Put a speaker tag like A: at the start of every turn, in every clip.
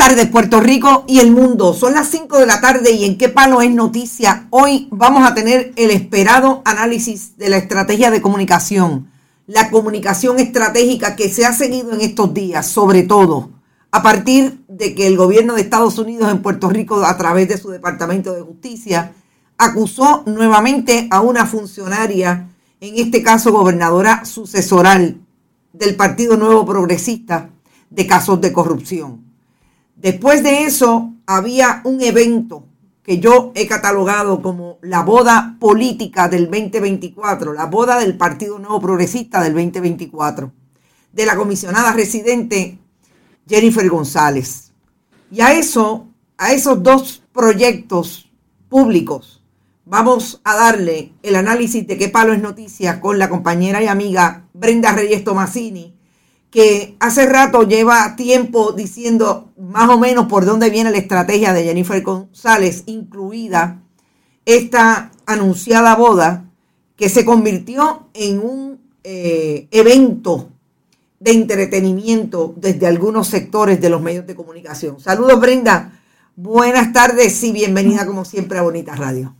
A: Tardes, Puerto Rico y el mundo. Son las 5 de la tarde y en qué palo es noticia. Hoy vamos a tener el esperado análisis de la estrategia de comunicación, la comunicación estratégica que se ha seguido en estos días, sobre todo a partir de que el gobierno de Estados Unidos en Puerto Rico, a través de su Departamento de Justicia, acusó nuevamente a una funcionaria, en este caso gobernadora sucesoral del Partido Nuevo Progresista, de casos de corrupción. Después de eso, había un evento que yo he catalogado como la boda política del 2024, la boda del Partido Nuevo Progresista del 2024, de la comisionada residente Jennifer González. Y a eso, a esos dos proyectos públicos, vamos a darle el análisis de qué palo es noticia con la compañera y amiga Brenda Reyes Tomasini, que hace rato lleva tiempo diciendo más o menos por dónde viene la estrategia de Jennifer González, incluida esta anunciada boda que se convirtió en un eh, evento de entretenimiento desde algunos sectores de los medios de comunicación. Saludos Brenda, buenas tardes y bienvenida como siempre a Bonita Radio.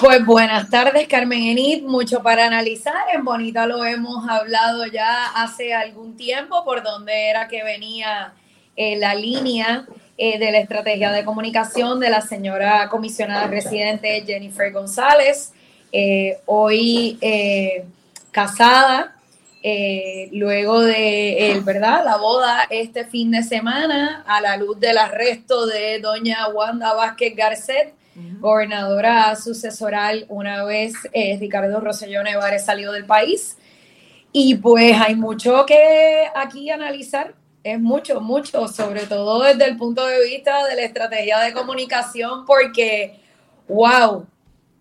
B: Pues buenas tardes, Carmen Enid. Mucho para analizar. En Bonita lo hemos hablado ya hace algún tiempo por dónde era que venía eh, la línea eh, de la estrategia de comunicación de la señora comisionada residente Jennifer González, eh, hoy casada, luego de ¿verdad? la boda este fin de semana a la luz del arresto de doña Wanda Vázquez Garcet gobernadora sucesoral una vez eh, Ricardo Rosselló Nevares salió del país. Y pues hay mucho que aquí analizar, es mucho, mucho, sobre todo desde el punto de vista de la estrategia de comunicación, porque wow,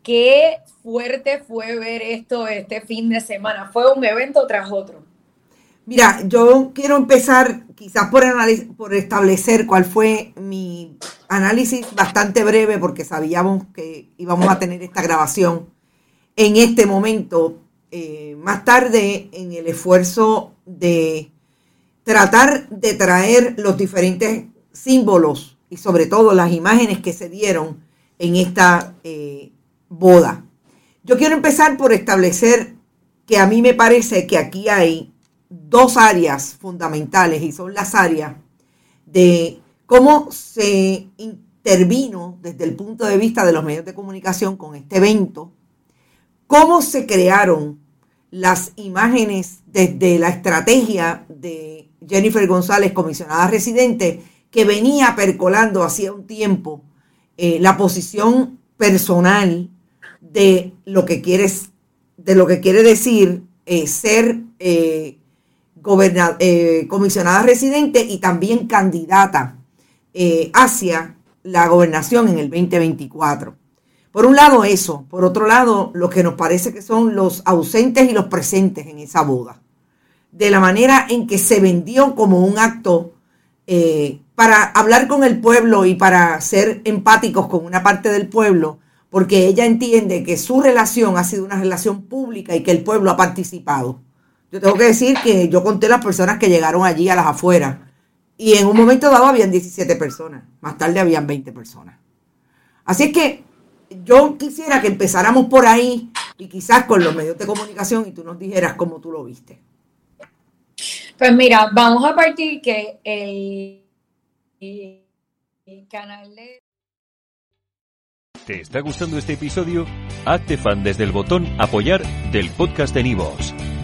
B: qué fuerte fue ver esto este fin de semana. Fue un evento tras otro.
A: Mira, yo quiero empezar quizás por, establecer cuál fue mi análisis bastante breve, porque sabíamos que íbamos a tener esta grabación en este momento. Eh, más tarde, en el esfuerzo de tratar de traer los diferentes símbolos y sobre todo las imágenes que se dieron en esta eh, boda. Yo quiero empezar por establecer que a mí me parece que aquí hay dos áreas fundamentales y son las áreas de cómo se intervino desde el punto de vista de los medios de comunicación con este evento, cómo se crearon las imágenes desde la estrategia de Jennifer González, comisionada residente, que venía percolando hacía un tiempo eh, la posición personal de lo que quieres, de lo que quiere decir eh, ser eh, eh, comisionada residente y también candidata eh, hacia la gobernación en el 2024. Por un lado eso, por otro lado lo que nos parece que son los ausentes y los presentes en esa boda, de la manera en que se vendió como un acto eh, para hablar con el pueblo y para ser empáticos con una parte del pueblo, porque ella entiende que su relación ha sido una relación pública y que el pueblo ha participado. Yo tengo que decir que yo conté las personas que llegaron allí a las afueras y en un momento dado habían 17 personas, más tarde habían 20 personas. Así es que yo quisiera que empezáramos por ahí y quizás con los medios de comunicación y tú nos dijeras cómo tú lo viste.
B: Pues mira, vamos a partir que el, canal de...
C: ¿Te está gustando este episodio? Hazte fan desde el botón apoyar del podcast de Nivos.